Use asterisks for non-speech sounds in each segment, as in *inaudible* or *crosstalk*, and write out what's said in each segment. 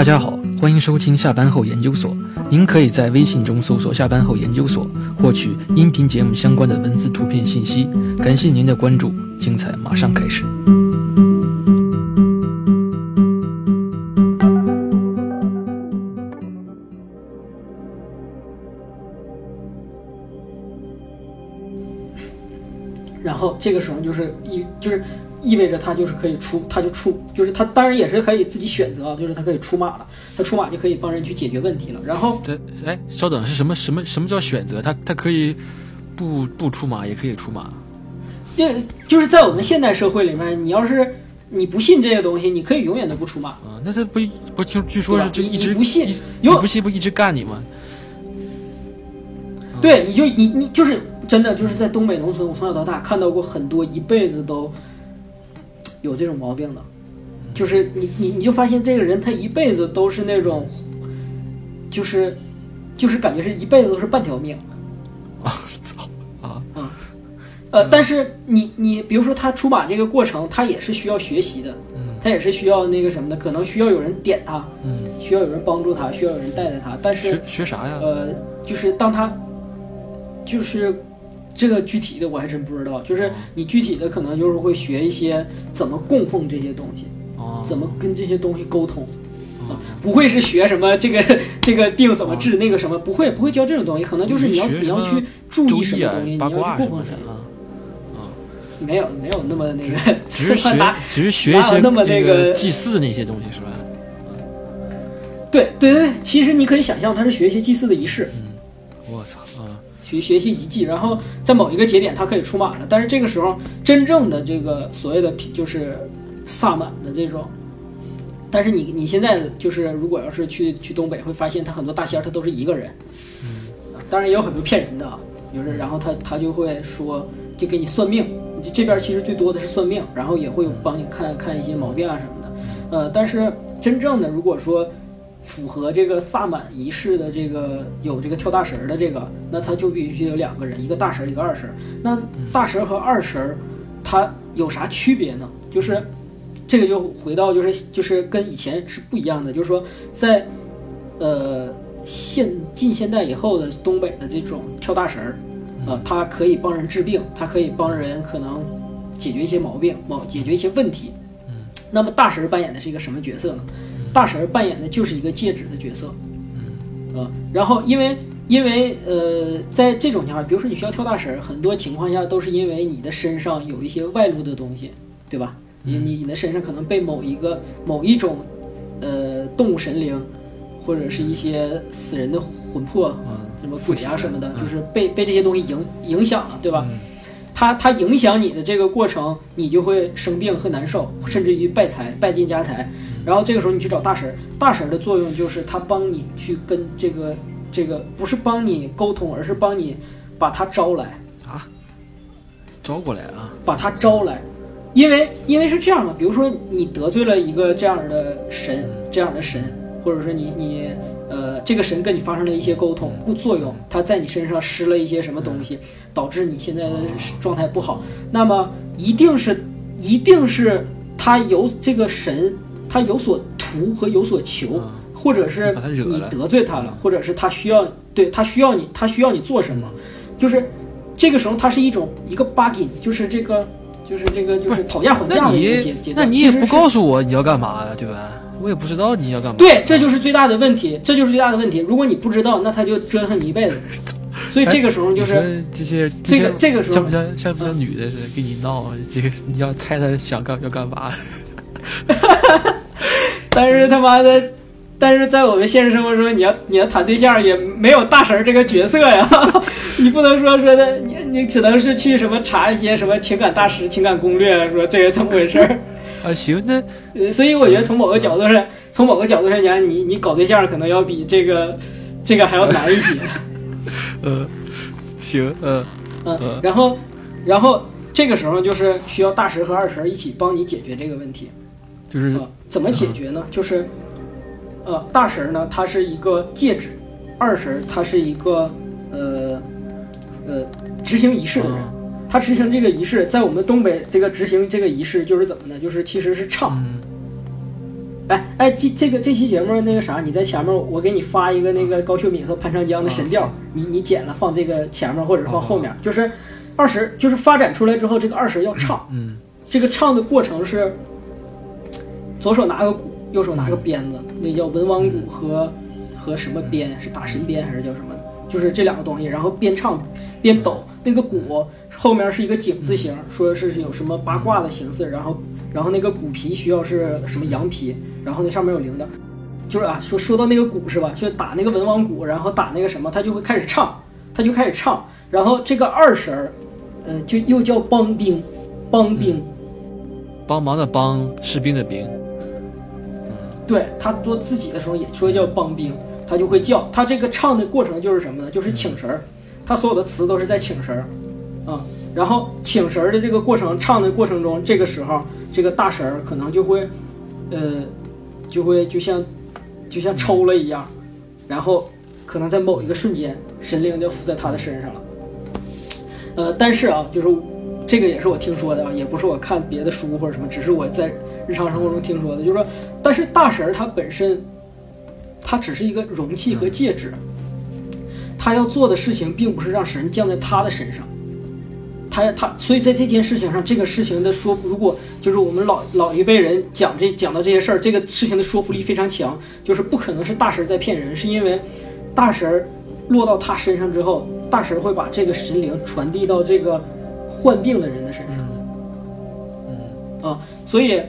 大家好，欢迎收听下班后研究所。您可以在微信中搜索“下班后研究所”，获取音频节目相关的文字、图片信息。感谢您的关注，精彩马上开始。然后这个时候就是一就是意味着他就是可以出，他就出，就是他当然也是可以自己选择啊，就是他可以出马了，他出马就可以帮人去解决问题了。然后对，哎，稍等，是什么什么什么叫选择？他他可以不不出马，也可以出马。这就是在我们现代社会里面，你要是你不信这些东西，你可以永远都不出马。啊，那他不不听，据说是这一直不信不信不一直干你吗？对，你就你你就是真的就是在东北农村，我从小到大看到过很多一辈子都有这种毛病的，就是你你你就发现这个人他一辈子都是那种，就是就是感觉是一辈子都是半条命。啊，操啊！呃，但是你你比如说他出马这个过程，他也是需要学习的，嗯他也是需要那个什么的，可能需要有人点他，嗯，需要有人帮助他，需要有人带带他。但是学学啥呀？呃，就是当他，就是这个具体的我还真不知道。就是你具体的可能就是会学一些怎么供奉这些东西，哦，怎么跟这些东西沟通。啊，不会是学什么这个 *laughs* 这个病怎么治，那个什么不会不会教这种东西，可能就是你要学你要去注意什么东西，你要去供奉什么。没有没有那么那个，*laughs* 只是学拿只是学一些那么那个个祭祀那些东西是吧？对对对，其实你可以想象他是学一些祭祀的仪式，我操去！学学一些遗迹，然后在某一个节点他可以出马了。但是这个时候，真正的这个所谓的就是萨满的这种，但是你你现在就是如果要是去去东北，会发现他很多大仙他都是一个人，当然也有很多骗人的，就是然后他他就会说就给你算命，这这边其实最多的是算命，然后也会帮你看看一些毛病啊什么的，呃，但是真正的如果说符合这个萨满仪式的这个有这个跳大神儿的这个，那他就必须有两个人，一个大神儿，一个二神儿。那大神儿和二神儿，它有啥区别呢？就是这个就回到就是就是跟以前是不一样的，就是说在呃现近现代以后的东北的这种跳大神儿，呃，他可以帮人治病，他可以帮人可能解决一些毛病，毛解决一些问题。那么大神儿扮演的是一个什么角色呢？大神扮演的就是一个戒指的角色。嗯呃，然后因为因为呃，在这种情况下，比如说你需要跳大神儿，很多情况下都是因为你的身上有一些外露的东西，对吧？你你你的身上可能被某一个某一种呃动物神灵，或者是一些死人的魂魄，嗯什么鬼啊什么的，就是被被这些东西影影响了，对吧？嗯它它影响你的这个过程，你就会生病和难受，甚至于败财、败尽家财。然后这个时候你去找大神儿，大神儿的作用就是他帮你去跟这个这个不是帮你沟通，而是帮你把他招来，啊，招过来啊！把他招来。因为因为是这样的，比如说你得罪了一个这样的神，这样的神，或者说你你呃这个神跟你发生了一些沟通故作用，他在你身上施了一些什么东西，导致你现在的状态不好，那么一定是一定是他有这个神，他有所图和有所求，嗯或者是你得罪他了，或者是他需要对他需要你，他需要你做什么，就是这个时候他是一种一个 bugging，就是这个就是这个就是讨价还价那的一个阶段。那你也不告诉我你要干嘛呀，对吧？我也不知道你要干嘛。对，这就是最大的问题，这就是最大的问题。如果你不知道，那他就折腾你一辈子。*laughs* 所以这个时候就是，说这些这个这个时候像不像像不像女的似的跟你闹？这个你要猜她想干要干嘛？*laughs* 但是他妈的，但是在我们现实生活中，你要你要谈对象也没有大神儿这个角色呀，*laughs* 你不能说说的，你你只能是去什么查一些什么情感大师、情感攻略，说这是怎么回事儿。*laughs* 啊，行，那呃，所以我觉得从某个角度上，从某个角度上讲，你你搞对象可能要比这个这个还要难一些。*laughs* 呃，行，呃，嗯嗯，然后然后这个时候就是需要大神和二神一起帮你解决这个问题。就是啊，怎么解决呢？就是，呃，大神儿呢，它是一个戒指；二神儿它是一个呃呃执行仪式的人。嗯。他执行这个仪式，在我们东北这个执行这个仪式就是怎么呢？就是其实是唱，嗯。哎哎，这这个这期节目那个啥，你在前面我给你发一个那个高秀敏和潘长江的神调，啊你你剪了放这个前面或者放后面，就是二十就是发展出来之后，这个二十要唱，嗯。这个唱的过程是左手拿个鼓，右手拿个鞭子，那叫文王鼓和和什么鞭？是打神鞭还是叫什么？就是这两个东西，然后边唱边抖。那个鼓后面是一个井字形，说是有什么八卦的形式，然后然后那个鼓皮需要是什么羊皮，然后那上面有铃铛。就是啊，说说到那个鼓是吧？就打那个文王鼓，然后打那个什么，他就会开始唱，他就开始唱，然后这个二婶儿，呃，就又叫帮兵，帮兵。帮忙的帮，士兵的兵。对他做自己的时候也说叫帮兵，他就会叫。他这个唱的过程就是什么呢？就是请神儿，他所有的词都是在请神儿，啊、然后请神儿的这个过程，唱的过程中，这个时候这个大神儿可能就会，呃，就会就像就像抽了一样，然后可能在某一个瞬间，神灵就附在他的身上了。呃，但是啊，就是这个也是我听说的啊，也不是我看别的书或者什么，只是我在日常生活中听说的，就是说，但是大神儿他本身，他只是一个容器和介质，他要做的事情并不是让神降在他的身上，他他，所以在这件事情上，这个事情的说，如果就是我们老老一辈人讲这讲到这些事儿，这个事情的说服力非常强，就是不可能是大神在骗人，是因为大神儿落到他身上之后，大神儿会把这个神灵传递到这个患病的人的身上。啊，所以，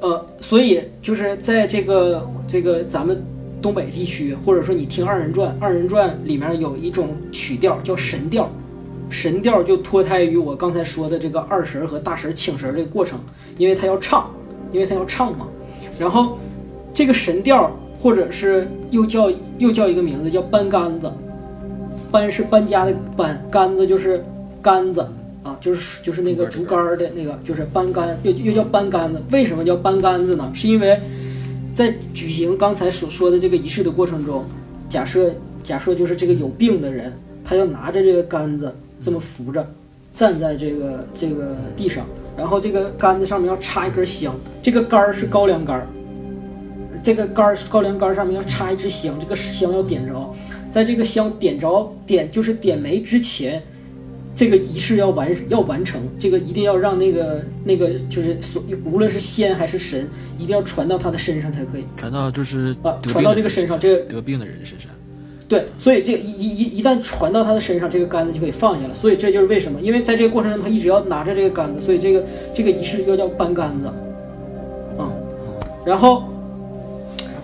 呃，所以就是在这个这个咱们东北地区，或者说你听二人转，二人转里面有一种曲调叫神调，神调就脱胎于我刚才说的这个二神和大神请神儿这个过程，因为他要唱，因为他要唱嘛，然后这个神调或者是又叫又叫一个名字叫搬杆子，搬是搬家的搬，杆子就是杆子。啊，就是就是那个竹竿儿的那个，就是搬杆，又又叫搬杆子。为什么叫搬杆子呢？是因为在举行刚才所说的这个仪式的过程中，假设假设就是这个有病的人，他要拿着这个杆子这么扶着，站在这个这个地上，然后这个杆子上面要插一根香，这个杆儿是高粱杆儿，这个杆儿高粱杆儿上面要插一支香，这个香要点着，在这个香点着点就是点没之前。这个仪式要完要完成，这个一定要让那个那个就是所无论是仙还是神，一定要传到他的身上才可以传到就是啊，传到这个身上，这个得病的人身上。对，所以这一一一一旦传到他的身上，这个杆子就可以放下了。所以这就是为什么，因为在这个过程中他一直要拿着这个杆子，所以这个这个仪式又叫搬杆子，嗯，然后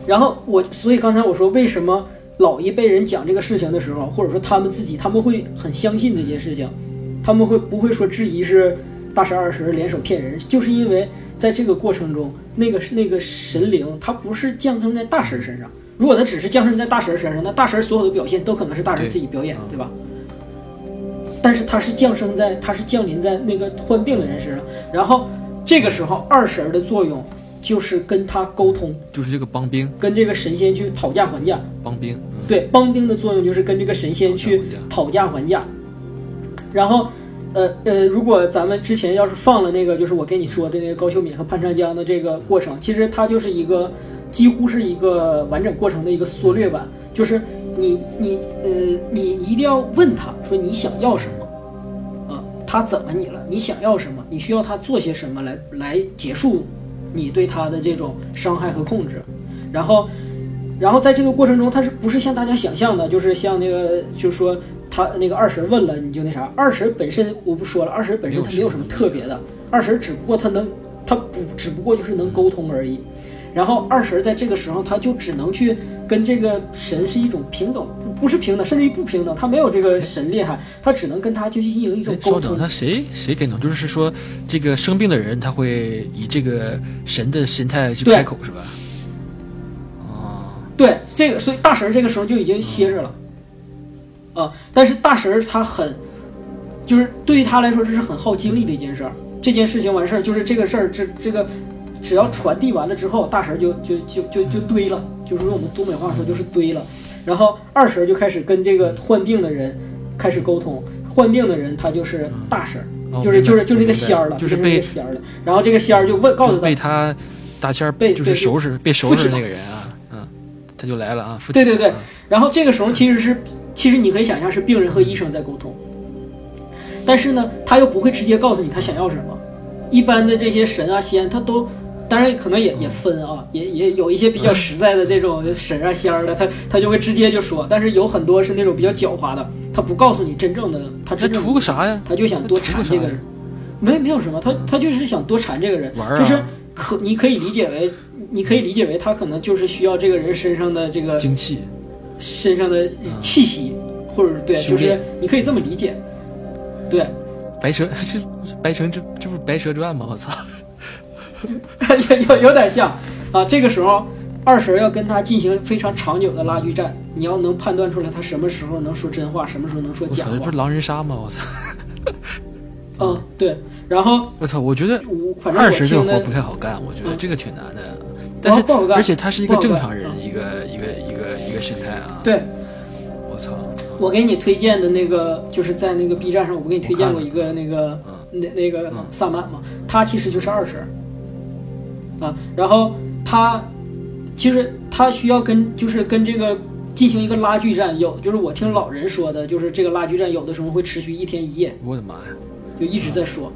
然后我所以刚才我说为什么老一辈人讲这个事情的时候，或者说他们自己他们会很相信这件事情，他们会不会说质疑是大神二神联手骗人？就是因为在这个过程中，那个那个神灵他不是降生在大神身上。如果他只是降生在大神身上，那大神所有的表现都可能是大神自己表演，嗯对吧？但是他是降生在，他是降临在那个患病的人身上，然后这个时候二神的作用就是跟他沟通，就是这个帮兵，跟这个神仙去讨价还价。帮兵，嗯对，帮兵的作用就是跟这个神仙去讨价还价。然后，呃呃，如果咱们之前要是放了那个，就是我跟你说的那个高秀敏和潘长江的这个过程，其实它就是一个几乎是一个完整过程的一个缩略版，就是你你呃你一定要问他说你想要什么，啊，他怎么你了？你想要什么？你需要他做些什么来来结束你对他的这种伤害和控制？然后。然后在这个过程中，他是不是像大家想象的，就是像那个，就是说他那个二婶问了你就那啥，二婶本身我不说了，二婶本身他没有什么特别的，二婶只不过他能，他不只不过就是能沟通而已。然后二婶在这个时候，他就只能去跟这个神是一种平等，不是平等，甚至于不平等，他没有这个神厉害，他只能跟他去进行一种哎，沟稍等，通。那谁谁给能？就是说，这个生病的人他会以这个神的心态去开口，是吧？哦，对，这个所以大神这个时候就已经歇着了，啊，但是大神他很，就是对于他来说这是很耗精力的一件事儿。这件事情完事儿，就是这个事儿，这这个只要传递完了之后，大神就就就就就堆了，就是用我们东北话说就是堆了。然后二婶就开始跟这个患病的人开始沟通，患病的人他就是大婶，哦就是就是就那个仙儿了，就是那被个仙儿了。然后这个仙儿就问告诉他就是被，他大仙儿就是被被收拾被收拾那个人啊，嗯，他就来了啊，附对对对啊然后这个时候其实是，其实你可以想象是病人和医生在沟通，但是呢，他又不会直接告诉你他想要什么。一般的这些神啊仙，他都，当然可能也也分啊，也也有一些比较实在的这种神啊仙儿的，他他就会直接就说，但是有很多是那种比较狡猾的，他不告诉你真正的他那真正图个啥呀？他就想多缠这个人，没没有什么，他他就是想多缠这个人，啊。就是可你可以理解为，你可以理解为他可能就是需要这个人身上的这个精气，身上的气息，或者对，就是你可以这么理解，对，白蛇这 *laughs* 白蛇这这不是白蛇传吗？我操！*laughs* 有有有点像啊。这个时候二婶要跟他进行非常长久的拉锯战，你要能判断出来他什么时候能说真话，什么时候能说假我操，这不话是。狼人杀吗？我操！嗯，对。然后 *laughs* 我操，我觉得二婶这个活不太好干，我觉得嗯这个挺难的。但是不好干而且他是一个正常人，嗯一个一个一个一个心态啊。，对我操，我给你推荐的那个，就是在那个 B 站上，我不给你推荐过一个那个嗯那那个嗯萨满嘛，他其实就是二神啊，然后他其实他需要跟就是跟这个进行一个拉锯战，有就是我听老人说的，就是这个拉锯战有的时候会持续一天一夜，我的妈呀！就一直在说。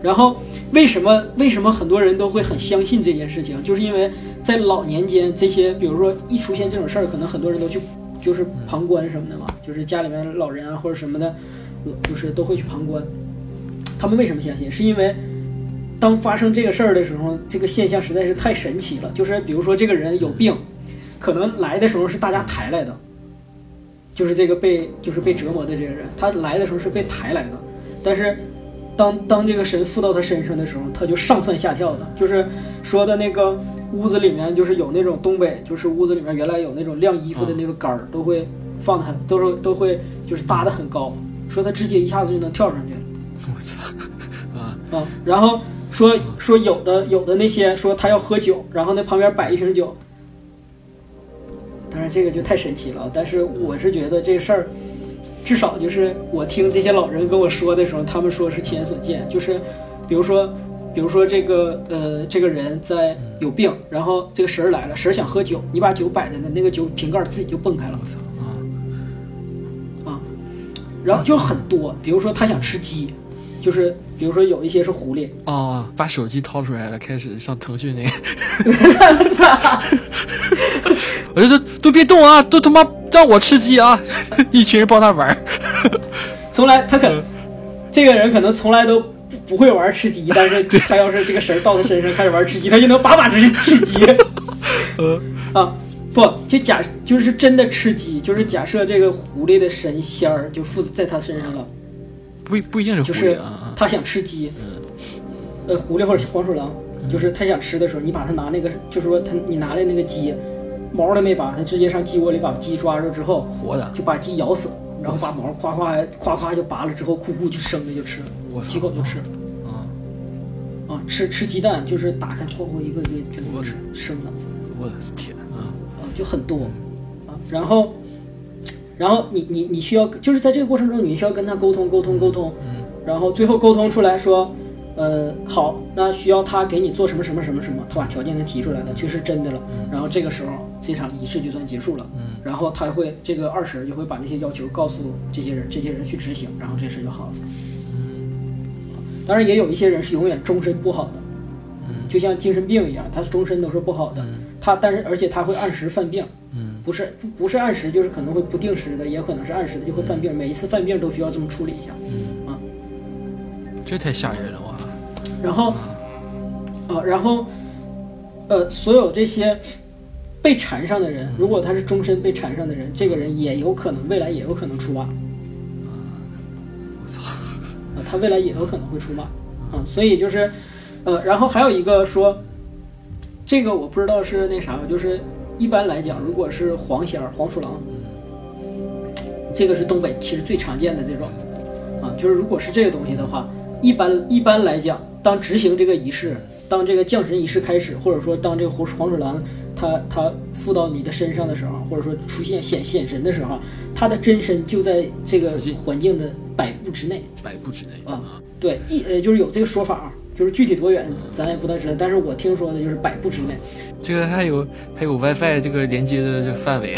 然后为什么为什么很多人都会很相信这件事情？就是因为在老年间，这些比如说一出现这种事儿，可能很多人都去就是旁观什么的嘛，就是家里面老人啊或者什么的，呃就是都会去旁观。他们为什么相信？是因为当发生这个事儿的时候，这个现象实在是太神奇了。就是比如说这个人有病，可能来的时候是大家抬来的，就是这个被就是被折磨的这个人，他来的时候是被抬来的，但是当当这个神附到他身上的时候，他就上蹿下跳的，就是说的那个屋子里面就是有那种东北，就是屋子里面原来有那种晾衣服的那个杆儿，都会放的很，都是都会就是搭的很高，说他直接一下子就能跳上去。我操！啊，啊，然后说说有的有的那些说他要喝酒，然后那旁边摆一瓶酒，当然这个就太神奇了。但是我是觉得这事儿，至少就是我听这些老人跟我说的时候，他们说是亲眼所见，就是比如说。比如说这个呃，这个人在有病，然后这个神儿来了，神儿想喝酒，你把酒摆在那，那个酒瓶盖儿自己就蹦开了我。操啊！啊，然后就很多，比如说他想吃鸡，就是比如说有一些是狐狸，哦，把手机掏出来了，开始上腾讯那个。*laughs* 我就说都别动啊，都他妈让我吃鸡啊！*laughs* 一群人帮他玩儿。*laughs* 从来他可能这个人可能从来都不不会玩吃鸡，但是他要是这个神儿到他身上开始玩吃鸡，他就能把把吃吃鸡。呃，啊，不，就假就是真的吃鸡，就是假设这个狐狸的神仙儿就附在他身上了，不不一定是狐就是狸啊。他想吃鸡，呃，狐狸或者黄鼠狼，就是他想吃的时候，你把他拿那个，就是说他你拿来那个鸡，毛都没拔，他直接上鸡窝里把鸡抓住之后，活的，就把鸡咬死，然后把毛夸夸夸夸就拔了之后，酷酷就生的就吃了，几口就吃。啊！啊，吃吃鸡蛋就是打开厚厚一个一个就能吃生的，我的天啊！啊，就很多啊。然后，然后你你你需要就是在这个过程中，你需要跟他沟通沟通沟通，嗯。然后最后沟通出来说，呃，好，那需要他给你做什么什么什么什么，他把条件都提出来了，确实真的了。然后这个时候这场仪式就算结束了。嗯。然后他会这个二婶就会把那些要求告诉这些人，这些人去执行，然后这事就好了。当然也有一些人是永远终身不好的，就像精神病一样，他终身都是不好的。他但是而且他会按时犯病，嗯不是不不是按时，就是可能会不定时的，也可能是按时的就会犯病，每一次犯病都需要这么处理一下。嗯啊，这太吓人了哇！然后，啊，然后，呃，所有这些被缠上的人，如果他是终身被缠上的人，这个人也有可能未来也有可能出马。我操！啊，他未来也有可能会出马，啊，所以就是，呃，然后还有一个说，这个我不知道是那啥，就是一般来讲，如果是黄仙儿、黄鼠狼，这个是东北其实最常见的这种，啊，就是如果是这个东西的话，一般一般来讲，当执行这个仪式，当这个降神仪式开始，或者说当这个黄黄鼠狼它它附到你的身上的时候，或者说出现显显神的时候，它的真身就在这个环境的百步之内。百步之内啊，对，一呃就是有这个说法啊，就是具体多远咱也不太知道，但是我听说的就是百步之内。*laughs* 这个还有还有 WiFi 这个连接的这个范围，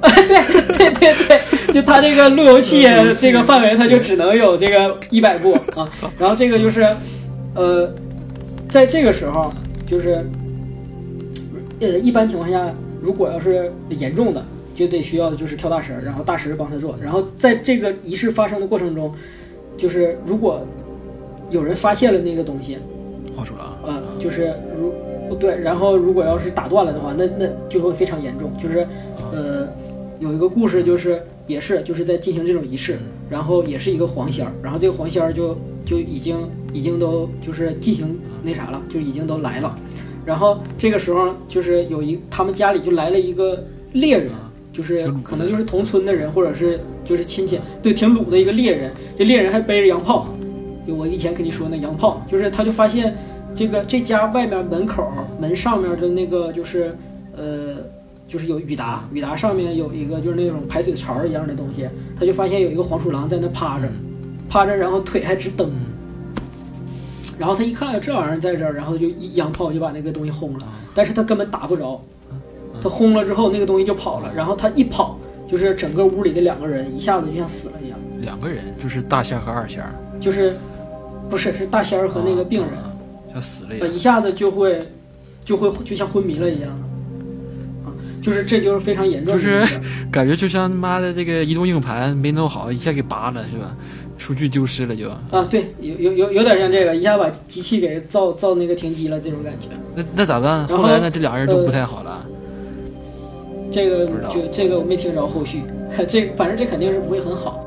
啊 *laughs* 对对对对，就它这个路由器这个范围，它就只能有这个一百步啊。*laughs* 然后这个就是，呃，在这个时候，就是，呃，一般情况下，如果要是严重的，就得需要的就是跳大神儿，然后大神帮他做。然后在这个仪式发生的过程中，就是如果有人发现了那个东西，话说了啊，呃，就是如对，然后如果要是打断了的话，那那就会非常严重。就是呃，有一个故事，就是也是就是在进行这种仪式，然后也是一个黄仙儿，然后这个黄仙儿就就已经已经都就是进行那啥了，就已经都来了。然后这个时候就是有一他们家里就来了一个猎人，就是可能就是同村的人或者是就是亲戚，对，挺鲁的一个猎人。这猎人还背着洋炮，就我以前跟你说那洋炮，就是他就发现这个这家外面门口门上面的那个就是呃就是有雨达，雨达上面有一个就是那种排水槽一样的东西，他就发现有一个黄鼠狼在那趴着，趴着，然后腿还直蹬。然后他一看这玩意儿在这儿，然后就一洋炮就把那个东西轰了，但是他根本打不着，他轰了之后那个东西就跑了，然后他一跑，就是整个屋里的两个人一下子就像死了一样，两个人就是大仙儿和二仙儿，就是不是是大仙儿和那个病人，啊像死了一呃，样。一下子就会就会就像昏迷了一样，啊，就是这就是非常严重就是 *laughs* 感觉就像他妈的这个移动硬盘没弄好，一下给拔了是吧？数据丢失了就。啊，对，有有有有点像这个，一下把机器给造造那个停机了这种感觉，那那咋办？后后来呢？这俩人都不太好了。这个就这个我没听着后续，*laughs* 这反正这肯定是不会很好。